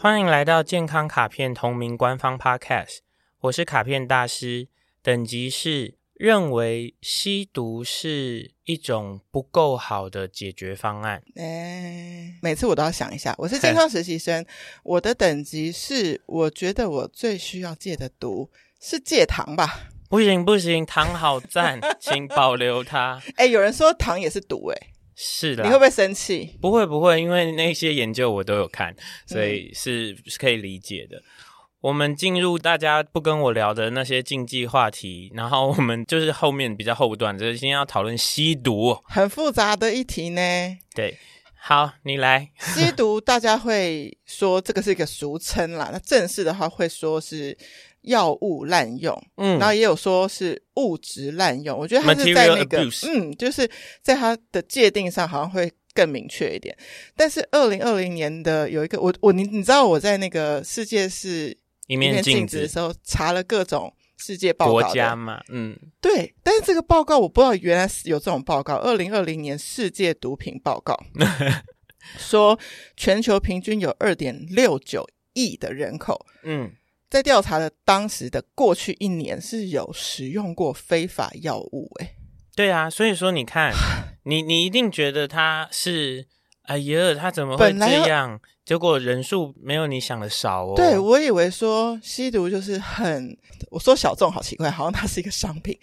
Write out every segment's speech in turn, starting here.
欢迎来到健康卡片同名官方 Podcast，我是卡片大师，等级是认为吸毒是一种不够好的解决方案。哎，每次我都要想一下，我是健康实习生，我的等级是，我觉得我最需要戒的毒是戒糖吧？不行不行，糖好赞，请保留它。哎，有人说糖也是毒，哎。是的，你会不会生气？不会不会，因为那些研究我都有看，所以是是可以理解的。嗯、我们进入大家不跟我聊的那些禁忌话题，然后我们就是后面比较后段，就是今天要讨论吸毒，很复杂的一题呢。对，好，你来。吸毒，大家会说这个是一个俗称啦，那正式的话会说是。药物滥用，嗯，然后也有说是物质滥用，我觉得它是在那个，嗯，就是在它的界定上好像会更明确一点。但是二零二零年的有一个，我我你你知道我在那个世界是一面镜子的时候查了各种世界报告国家嘛，嗯，对，但是这个报告我不知道原来是有这种报告，二零二零年世界毒品报告。说全球平均有二点六九亿的人口，嗯。在调查的当时的过去一年是有使用过非法药物，欸，诶对啊，所以说你看，你你一定觉得他是，哎呀，他怎么会这样？结果人数没有你想的少哦。对，我以为说吸毒就是很，我说小众好奇怪，好像它是一个商品。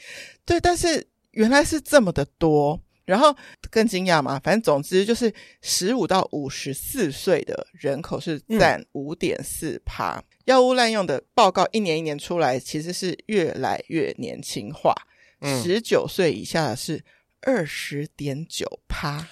对，但是原来是这么的多。然后更惊讶嘛，反正总之就是十五到五十四岁的人口是占五点四趴。药物滥用的报告一年一年出来，其实是越来越年轻化。十九岁以下的是二十点九趴。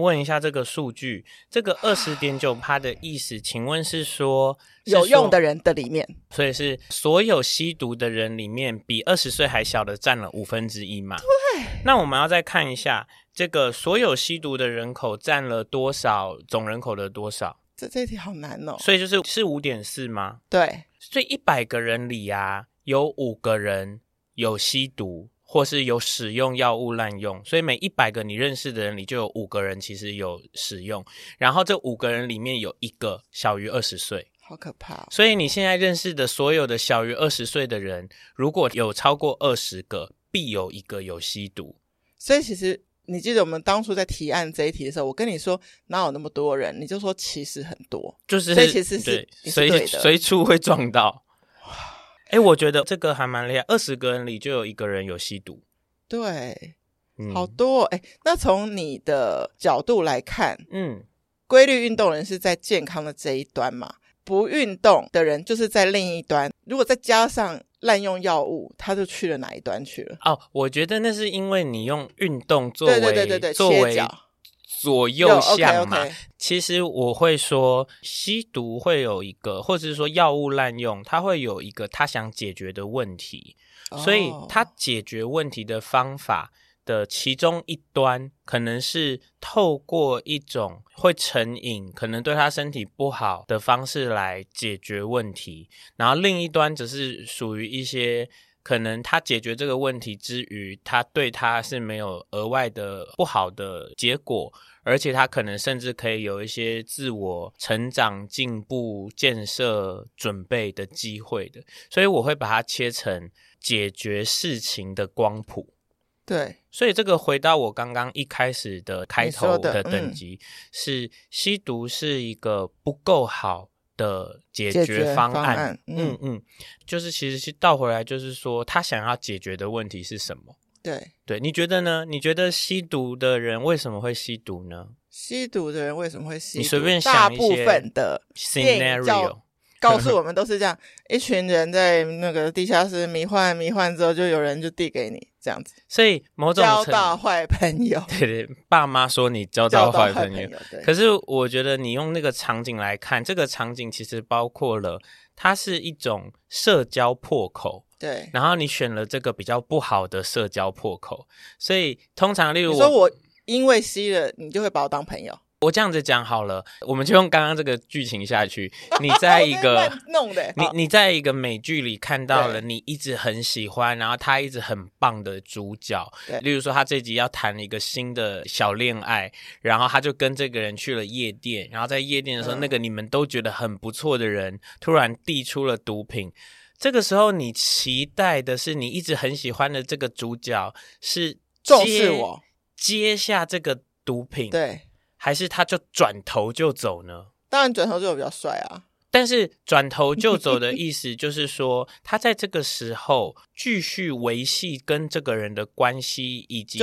问一下这个数据，这个二十点九趴的意思，请问是说，有用的人的里面，所以是所有吸毒的人里面，比二十岁还小的占了五分之一嘛？对。那我们要再看一下，这个所有吸毒的人口占了多少？总人口的多少？这这题好难哦。所以就是是五点四吗？对。所以一百个人里啊，有五个人有吸毒。或是有使用药物滥用，所以每一百个你认识的人里就有五个人其实有使用，然后这五个人里面有一个小于二十岁，好可怕哦。所以你现在认识的所有的小于二十岁的人，如果有超过二十个，必有一个有吸毒。所以其实你记得我们当初在提案这一题的时候，我跟你说哪有那么多人，你就说其实很多，就是所以其实是随随处会撞到。哎，我觉得这个还蛮厉害，二十个人里就有一个人有吸毒，对，嗯、好多哎。那从你的角度来看，嗯，规律运动人是在健康的这一端嘛？不运动的人就是在另一端。如果再加上滥用药物，他就去了哪一端去了？哦，我觉得那是因为你用运动作为对对对对对作为。左右向嘛，okay, okay 其实我会说，吸毒会有一个，或者是说药物滥用，它会有一个他想解决的问题，哦、所以他解决问题的方法的其中一端，可能是透过一种会成瘾，可能对他身体不好的方式来解决问题，然后另一端则是属于一些。可能他解决这个问题之余，他对他是没有额外的不好的结果，而且他可能甚至可以有一些自我成长、进步、建设准备的机会的。所以我会把它切成解决事情的光谱。对，所以这个回到我刚刚一开始的开头的等级，是吸毒是一个不够好的解决方案，方案嗯嗯，嗯，就是其实是倒回来，就是说他想要解决的问题是什么？对对，你觉得呢？你觉得吸毒的人为什么会吸毒呢？吸毒的人为什么会吸毒？你随便想大部分的 scenario。告诉我们都是这样，一群人在那个地下室迷幻迷幻之后，就有人就递给你这样子。所以某种交到坏朋友，对对，爸妈说你交到坏朋友。可是我觉得你用那个场景来看，这个场景其实包括了它是一种社交破口。对，然后你选了这个比较不好的社交破口，所以通常例如我说我因为吸了，你就会把我当朋友。我这样子讲好了，我们就用刚刚这个剧情下去。你在一个弄的，你你在一个美剧里看到了你一直很喜欢，然后他一直很棒的主角。对，例如说他这集要谈一个新的小恋爱，然后他就跟这个人去了夜店，然后在夜店的时候，嗯、那个你们都觉得很不错的人突然递出了毒品。这个时候，你期待的是你一直很喜欢的这个主角是重视我，接下这个毒品，对。还是他就转头就走呢？当然转头就比较帅啊。但是转头就走的意思就是说，他在这个时候继续维系跟这个人的关系，以及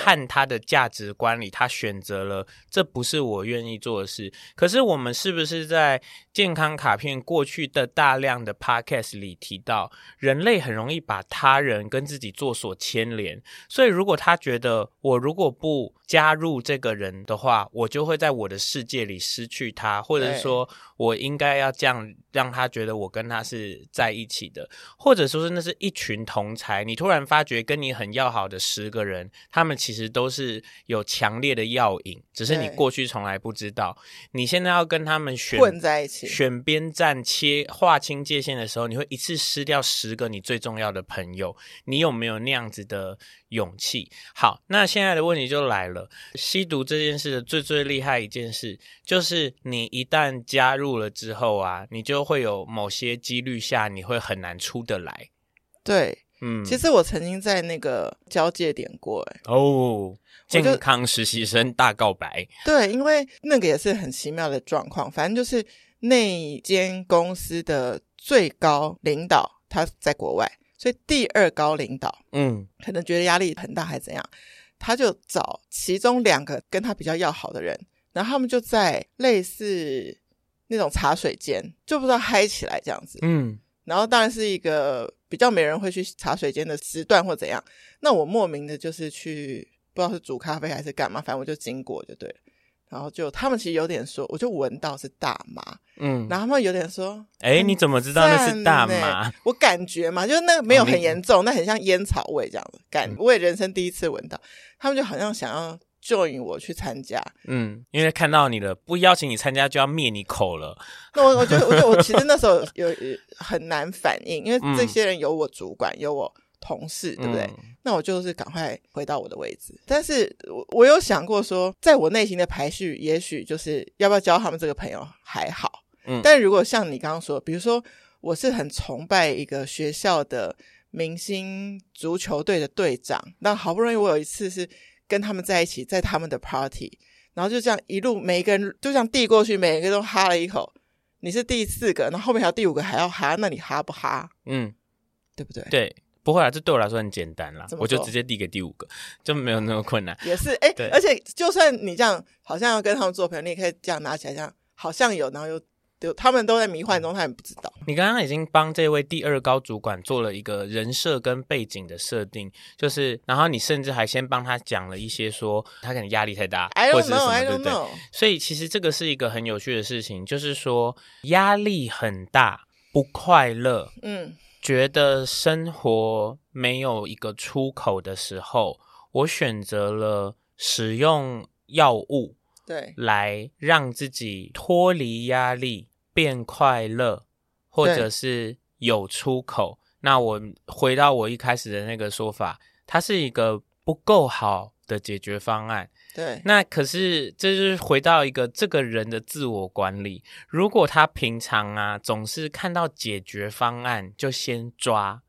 看他的价值观里，他选择了这不是我愿意做的事。可是我们是不是在健康卡片过去的大量的 podcast 里提到，人类很容易把他人跟自己做所牵连？所以如果他觉得我如果不加入这个人的话，我就会在我的世界里失去他，或者说我应该要这样让他觉得我跟他是在一起的，或者说是那是一群同才。你突然发觉跟你很要好的十个人，他们其实都是有强烈的药瘾，只是你过去从来不知道。你现在要跟他们选混在一起，选边站，切划清界限的时候，你会一次失掉十个你最重要的朋友。你有没有那样子的勇气？好，那现在的问题就来了。吸毒这件事的最最厉害一件事，就是你一旦加入了之后啊，你就会有某些几率下，你会很难出得来。对，嗯，其实我曾经在那个交界点过，哎，哦，健康实习生大告白。对，因为那个也是很奇妙的状况，反正就是那间公司的最高领导他在国外，所以第二高领导，嗯，可能觉得压力很大，还是怎样。他就找其中两个跟他比较要好的人，然后他们就在类似那种茶水间，就不知道嗨起来这样子。嗯，然后当然是一个比较没人会去茶水间的时段或怎样。那我莫名的就是去不知道是煮咖啡还是干嘛，反正我就经过就对了。然后就他们其实有点说，我就闻到是大麻，嗯，然后他们有点说，哎，你怎么知道那是大麻？我感觉嘛，就是那个没有很严重，那很像烟草味这样子感觉，我也人生第一次闻到。他们就好像想要 join 我去参加，嗯，因为看到你了，不邀请你参加就要灭你口了。那我我觉得，我觉得我其实 那时候有很难反应，因为这些人有我主管，有我。同事对不对？嗯、那我就是赶快回到我的位置。但是我我有想过说，在我内心的排序，也许就是要不要交他们这个朋友还好。嗯，但如果像你刚刚说，比如说我是很崇拜一个学校的明星足球队的队长，那好不容易我有一次是跟他们在一起，在他们的 party，然后就这样一路每一个人就这样递过去，每一个都哈了一口。你是第四个，然后后面还有第五个还要哈，那你哈不哈？嗯，对不对？对。不会啊，这对我来说很简单啦，我就直接递给第五个，就没有那么困难。也是，哎，对而且就算你这样，好像要跟他们做朋友，你也可以这样拿起来，这样好像有，然后又丢，他们都在迷幻中，他们不知道。你刚刚已经帮这位第二高主管做了一个人设跟背景的设定，就是，然后你甚至还先帮他讲了一些说他可能压力太大，I don't know, 或者是什么.对不对？所以其实这个是一个很有趣的事情，就是说压力很大，不快乐，嗯。觉得生活没有一个出口的时候，我选择了使用药物，对，来让自己脱离压力，变快乐，或者是有出口。那我回到我一开始的那个说法，它是一个不够好的解决方案。对，那可是这就是回到一个这个人的自我管理。如果他平常啊总是看到解决方案就先抓，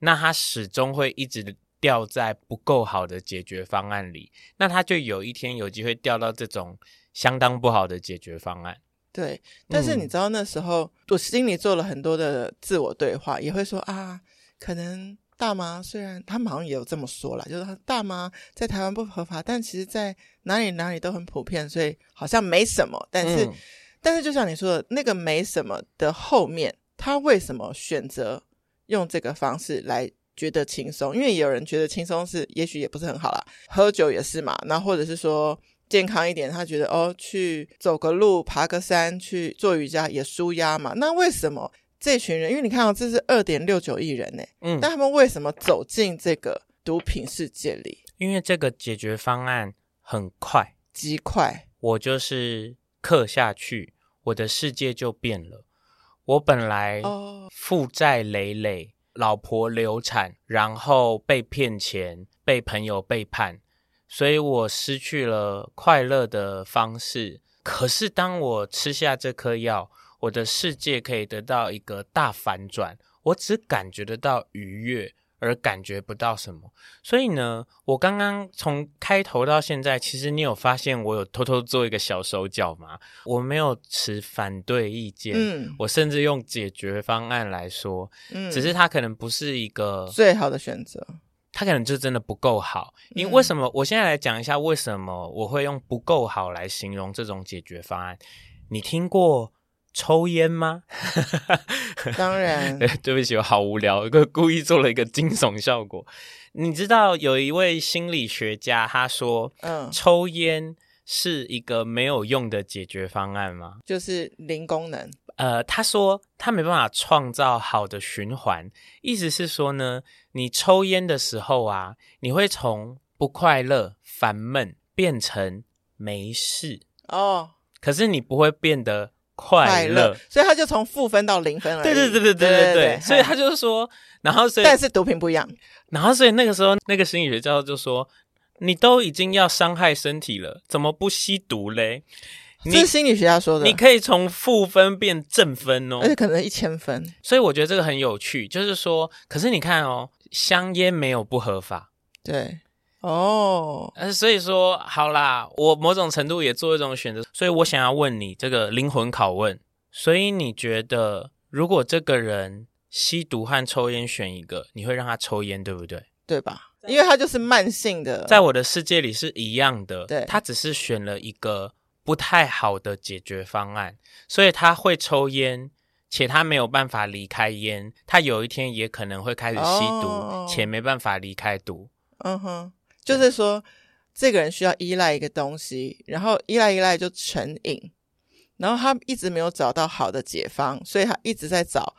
那他始终会一直掉在不够好的解决方案里。那他就有一天有机会掉到这种相当不好的解决方案。对，但是你知道那时候、嗯、我心里做了很多的自我对话，也会说啊，可能。大妈虽然他们好像也有这么说啦，就是大妈在台湾不合法，但其实在哪里哪里都很普遍，所以好像没什么。但是，嗯、但是就像你说的，那个没什么的后面，他为什么选择用这个方式来觉得轻松？因为有人觉得轻松是，也许也不是很好啦。喝酒也是嘛，那或者是说健康一点，他觉得哦，去走个路、爬个山、去做瑜伽也舒压嘛。那为什么？这群人，因为你看到、哦、这是二点六九亿人呢，嗯，但他们为什么走进这个毒品世界里？因为这个解决方案很快，极快，我就是刻下去，我的世界就变了。我本来负债累累，老婆流产，然后被骗钱，被朋友背叛，所以我失去了快乐的方式。可是当我吃下这颗药，我的世界可以得到一个大反转，我只感觉得到愉悦。而感觉不到什么，所以呢，我刚刚从开头到现在，其实你有发现我有偷偷做一个小手脚吗？我没有持反对意见，嗯，我甚至用解决方案来说，嗯，只是它可能不是一个最好的选择，它可能就真的不够好。因为为什么？我现在来讲一下为什么我会用不够好来形容这种解决方案。你听过？抽烟吗？当然。对不起，我好无聊，故意做了一个惊悚效果。你知道有一位心理学家，他说，嗯，抽烟是一个没有用的解决方案吗？就是零功能。呃，他说他没办法创造好的循环，意思是说呢，你抽烟的时候啊，你会从不快乐、烦闷变成没事哦，可是你不会变得。快乐，所以他就从负分到零分了。对对对对对对对，所以他就说，然后所以但是毒品不一样，然后所以那个时候那个心理学教授就说，你都已经要伤害身体了，怎么不吸毒嘞？这是心理学家说的，你可以从负分变正分哦，而且可能一千分。所以我觉得这个很有趣，就是说，可是你看哦，香烟没有不合法，对。哦，呃，所以说好啦，我某种程度也做一种选择，所以我想要问你这个灵魂拷问，所以你觉得如果这个人吸毒和抽烟选一个，你会让他抽烟，对不对？对吧？因为他就是慢性的，在我的世界里是一样的，对，他只是选了一个不太好的解决方案，所以他会抽烟，且他没有办法离开烟，他有一天也可能会开始吸毒，哦，且没办法离开毒，嗯哼。就是说，这个人需要依赖一个东西，然后依赖依赖就成瘾，然后他一直没有找到好的解方，所以他一直在找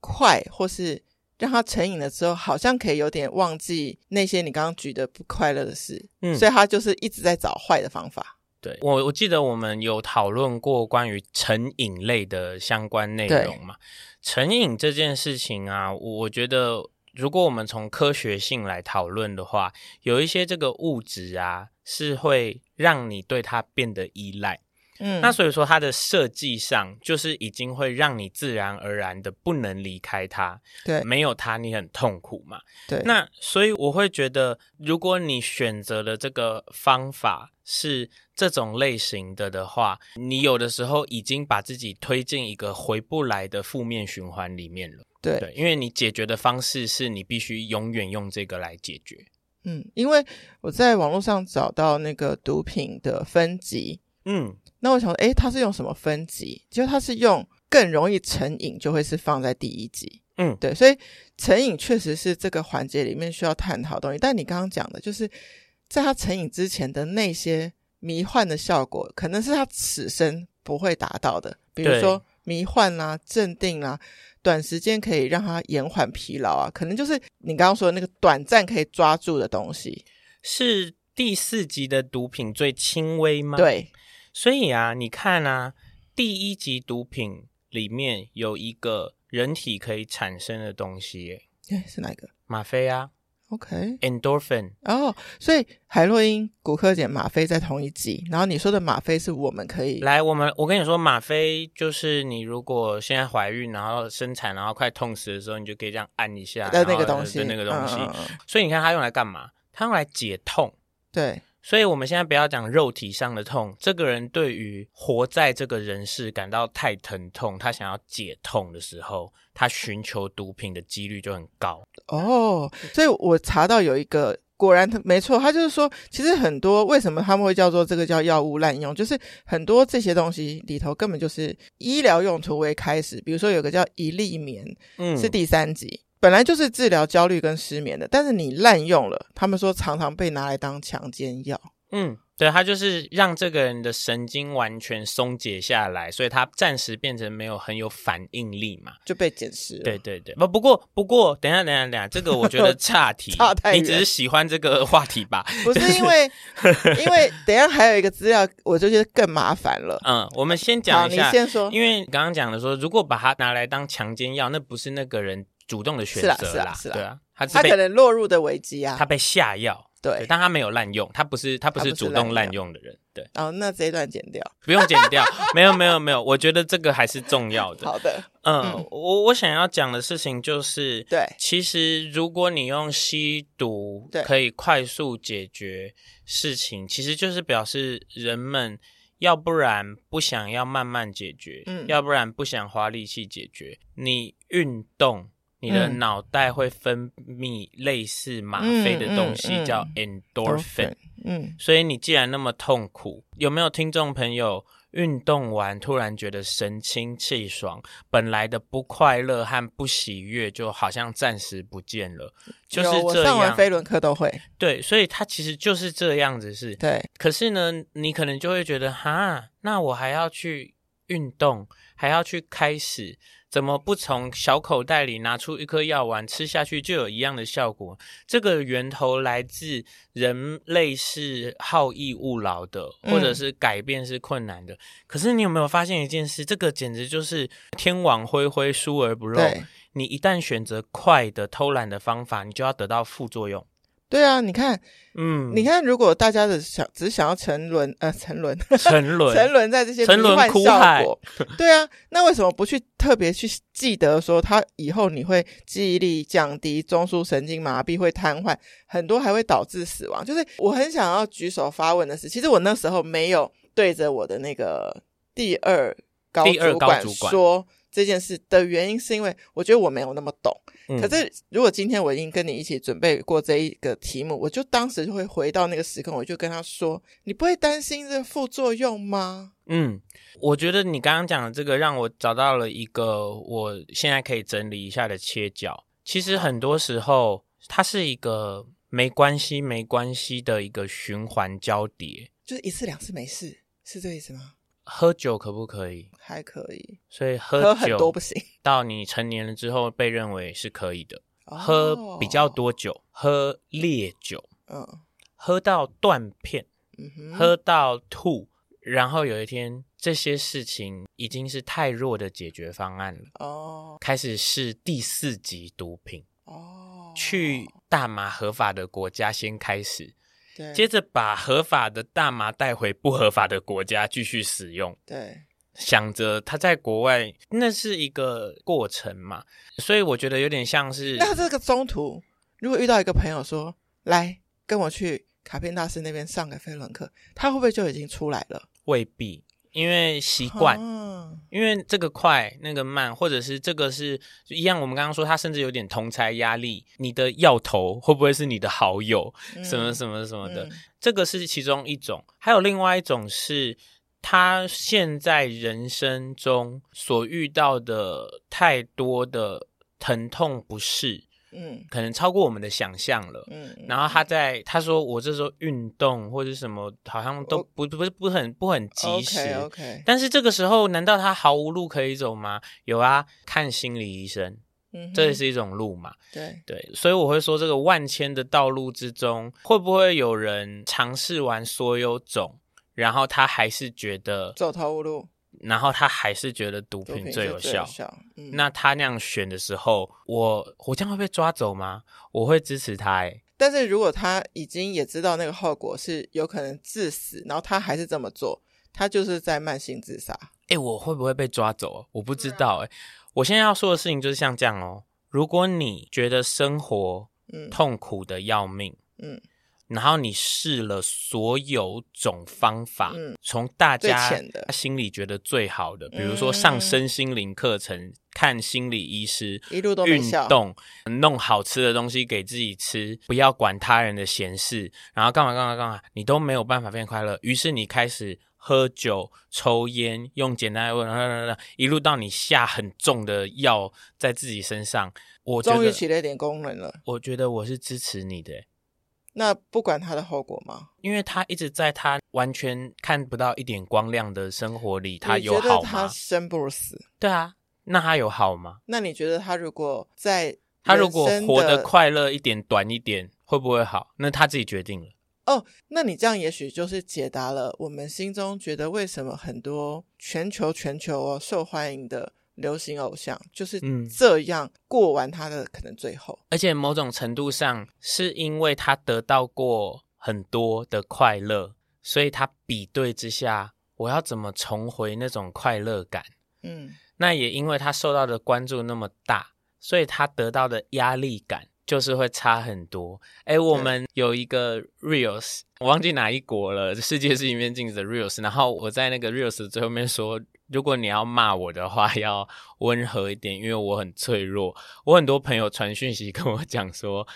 快，或是让他成瘾了之后，好像可以有点忘记那些你刚刚举的不快乐的事，嗯，所以他就是一直在找坏的方法。对，我，我记得我们有讨论过关于成瘾类的相关内容嘛？成瘾这件事情啊，我觉得。如果我们从科学性来讨论的话，有一些这个物质啊，是会让你对它变得依赖。嗯，那所以说它的设计上就是已经会让你自然而然的不能离开它。对，没有它你很痛苦嘛。对，那所以我会觉得，如果你选择了这个方法是这种类型的的话，你有的时候已经把自己推进一个回不来的负面循环里面了。对，对，因为你解决的方式是你必须永远用这个来解决。嗯，因为我在网络上找到那个毒品的分级，嗯，那我想说，诶，它是用什么分级？就它是用更容易成瘾，就会是放在第一级。嗯，对，所以成瘾确实是这个环节里面需要探讨的东西。但你刚刚讲的，就是在他成瘾之前的那些迷幻的效果，可能是他此生不会达到的，比如说迷幻啊、镇定啊。短时间可以让他延缓疲劳啊，可能就是你刚刚说的那个短暂可以抓住的东西。是第四级的毒品最轻微吗？对，所以啊，你看啊，第一级毒品里面有一个人体可以产生的东西，哎，是哪个？吗啡啊。OK，endorphin。Okay. 哦，所以海洛因、骨科碱、吗啡在同一级。然后你说的吗啡是我们可以来，我们我跟你说，吗啡就是你如果现在怀孕，然后生产，然后快痛死的时候，你就可以这样按一下，的那个东西，的那个东西。所以你看它用来干嘛？它用来解痛。对。所以我们现在不要讲肉体上的痛，这个人对于活在这个人世感到太疼痛，他想要解痛的时候，他寻求毒品的几率就很高。哦，所以我查到有一个，果然他没错，他就是说，其实很多为什么他们会叫做这个叫药物滥用，就是很多这些东西里头根本就是医疗用途为开始，比如说有个叫一粒眠，嗯，是第三级。本来就是治疗焦虑跟失眠的，但是你滥用了，他们说常常被拿来当强奸药。嗯，对，他就是让这个人的神经完全松解下来，所以他暂时变成没有很有反应力嘛，就被检视。对对对，不不过不过，等一下等一下等下，这个我觉得 差题，差太远，你只是喜欢这个话题吧？不是因为，因为等一下还有一个资料，我就觉得更麻烦了。嗯，我们先讲一下，你先说，因为刚刚讲的说，如果把它拿来当强奸药，那不是那个人主动的选择啦，是啦，是啦，对啊，他他可能落入的危机啊，他被下药。对，但他没有滥用，他不是他不是主动滥用。的人。对，哦，那这一段剪掉，不用剪掉，没有没有没有，我觉得这个还是重要的。好的，嗯，嗯。我我想要讲的事情就是，对，其实如果你用吸毒可以快速解决事情，其实就是表示人们要不然不想要慢慢解决，嗯，要不然不想花力气解决，你运动。你的脑袋会分泌类似吗啡的东西，嗯、叫 endorphin。嗯，所以你既然那么痛苦，有没有听众朋友运动完突然觉得神清气爽，本来的不快乐和不喜悦就好像暂时不见了？就是这样。我上完飞轮课都会。对，所以它其实就是这样子是。对。可是呢，你可能就会觉得，哈，那我还要去运动，还要去开始。怎么不从小口袋里拿出一颗药丸吃下去就有一样的效果？这个源头来自人类是好逸恶劳的，或者是改变是困难的。嗯、可是你有没有发现一件事？这个简直就是天网恢恢，疏而不漏。你一旦选择快的偷懒的方法，你就要得到副作用。对啊，你看，嗯，你看，如果大家的想只想要沉沦，呃，沉沦，沉沦，沉沦在这些迷幻效果，对啊，那为什么不去特别去记得说，他以后你会记忆力降低、中枢神经麻痹、会瘫痪，很多还会导致死亡。就是我很想要举手发问的是，其实我那时候没有对着我的那个第二高主管。说。这件事的原因是因为我觉得我没有那么懂，嗯、可是如果今天我已经跟你一起准备过这一个题目，我就当时就会回到那个时空，我就跟他说：“你不会担心这个副作用吗？”嗯，我觉得你刚刚讲的这个让我找到了一个我现在可以整理一下的切角。其实很多时候它是一个没关系、没关系的一个循环交叠，就是一次两次没事，是这意思吗？喝酒可不可以？还可以，所以喝酒多不行。到你成年了之后，被认为是可以的。哦、喝比较多酒，喝烈酒，嗯，喝到断片，嗯哼，喝到吐，然后有一天这些事情已经是太弱的解决方案了。哦，开始是第四级毒品。哦，去大麻合法的国家先开始。对，接着把合法的大麻带回不合法的国家继续使用。对，想着他在国外那是一个过程嘛，所以我觉得有点像是。那这个中途如果遇到一个朋友说：“来跟我去卡片大师那边上个飞轮课”，他会不会就已经出来了？未必。因为习惯，因为这个快，那个慢，或者是这个是一样。我们刚刚说，他甚至有点同侪压力。你的要头会不会是你的好友？什么什么什么的，这个是其中一种。还有另外一种是，他现在人生中所遇到的太多的疼痛不适。嗯，可能超过我们的想象了。嗯，然后他在他说我这时候运动或者什么，好像都不不是不很不很及时。OK OK。但是这个时候，难道他毫无路可以走吗？有啊，看心理医生。嗯，这也是一种路嘛。对对，所以我会说，这个万千的道路之中，会不会有人尝试完所有种，然后他还是觉得走投无路？然后他还是觉得毒品最有效，有效嗯、那他那样选的时候，我我将会被抓走吗？我会支持他诶。但是如果他已经也知道那个后果是有可能致死，然后他还是这么做，他就是在慢性自杀。哎，我会不会被抓走？我不知道哎。我现在要说的事情就是像这样哦。如果你觉得生活痛苦的要命，嗯。嗯然后你试了所有种方法，嗯、从大家心里觉得最好的，比如说上身心灵课程、嗯、看心理医师、运动、弄好吃的东西给自己吃，不要管他人的闲事，然后干嘛干嘛干嘛，你都没有办法变快乐。于是你开始喝酒、抽烟，用简单的问，一路到你下很重的药在自己身上，我终于起了一点功能了。我觉得我是支持你的。那不管他的后果吗？因为他一直在他完全看不到一点光亮的生活里，他有好吗？他生不如死？对啊，那他有好吗？那你觉得他如果在他如果活得快乐一点、短一点，会不会好？那他自己决定了。哦，那你这样也许就是解答了我们心中觉得为什么很多全球全球哦受欢迎的流行偶像就是这样过完他的可能最后，而且某种程度上是因为他得到过很多的快乐，所以他比对之下，我要怎么重回那种快乐感？嗯，那也因为他受到的关注那么大，所以他得到的压力感。就是会差很多。哎，我们有一个 reels，我忘记哪一国了。世界是一面镜子的 reels。然后我在那个 reels 最后面说，如果你要骂我的话，要温和一点，因为我很脆弱。我很多朋友传讯息跟我讲说，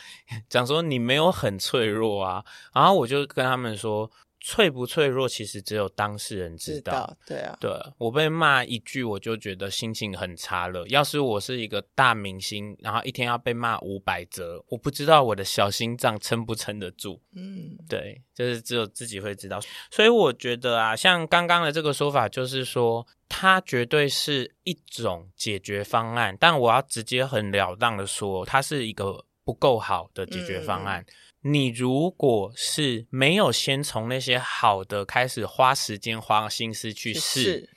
讲说你没有很脆弱啊。然后我就跟他们说。脆不脆弱，其实只有当事人知道。知道对啊，对，我被骂一句，我就觉得心情很差了。要是我是一个大明星，然后一天要被骂五百折，我不知道我的小心脏撑不撑得住。嗯，对，就是只有自己会知道。所以我觉得啊，像刚刚的这个说法，就是说它绝对是一种解决方案，但我要直接很了当的说，它是一个不够好的解决方案。嗯你如果是没有先从那些好的开始花时间花心思去试，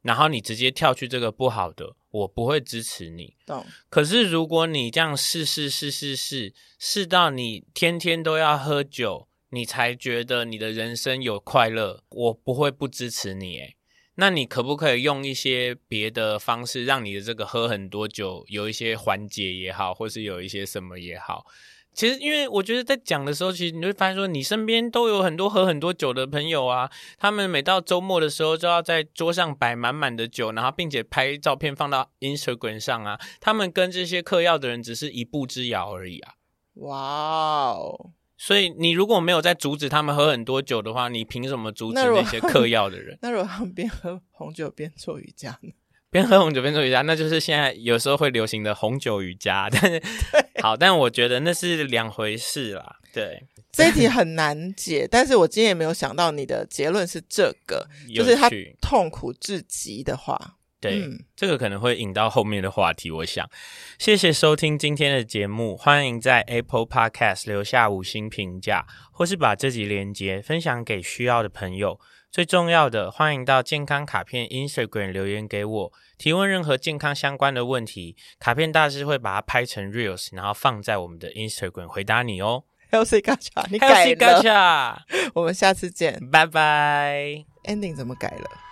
然后你直接跳去这个不好的，我不会支持你。懂。可是如果你这样试试试试试试到你天天都要喝酒，你才觉得你的人生有快乐，我不会不支持你。诶，那你可不可以用一些别的方式，让你的这个喝很多酒有一些缓解也好，或是有一些什么也好？其实，因为我觉得在讲的时候，其实你会发现说，你身边都有很多喝很多酒的朋友啊。他们每到周末的时候，就要在桌上摆满满的酒，然后并且拍照片放到 Instagram 上啊。他们跟这些嗑药的人只是一步之遥而已啊。哇哦！所以你如果没有在阻止他们喝很多酒的话，你凭什么阻止那些嗑药的人？那如果他们边喝红酒边做瑜伽呢？边喝红酒边做瑜伽，那就是现在有时候会流行的红酒瑜伽。但是，好，但我觉得那是两回事啦。对，这一题很难解，但是我今天也没有想到你的结论是这个，就是他痛苦至极的话。对，嗯、这个可能会引到后面的话题。我想，谢谢收听今天的节目，欢迎在 Apple Podcast 留下五星评价，或是把这集连接分享给需要的朋友。最重要的，欢迎到健康卡片 Instagram 留言给我，提问任何健康相关的问题，卡片大师会把它拍成 Reels，然后放在我们的 Instagram 回答你哦。Healthy Gacha，你改了。Healthy Gacha，我们下次见，拜拜。Ending 怎么改了？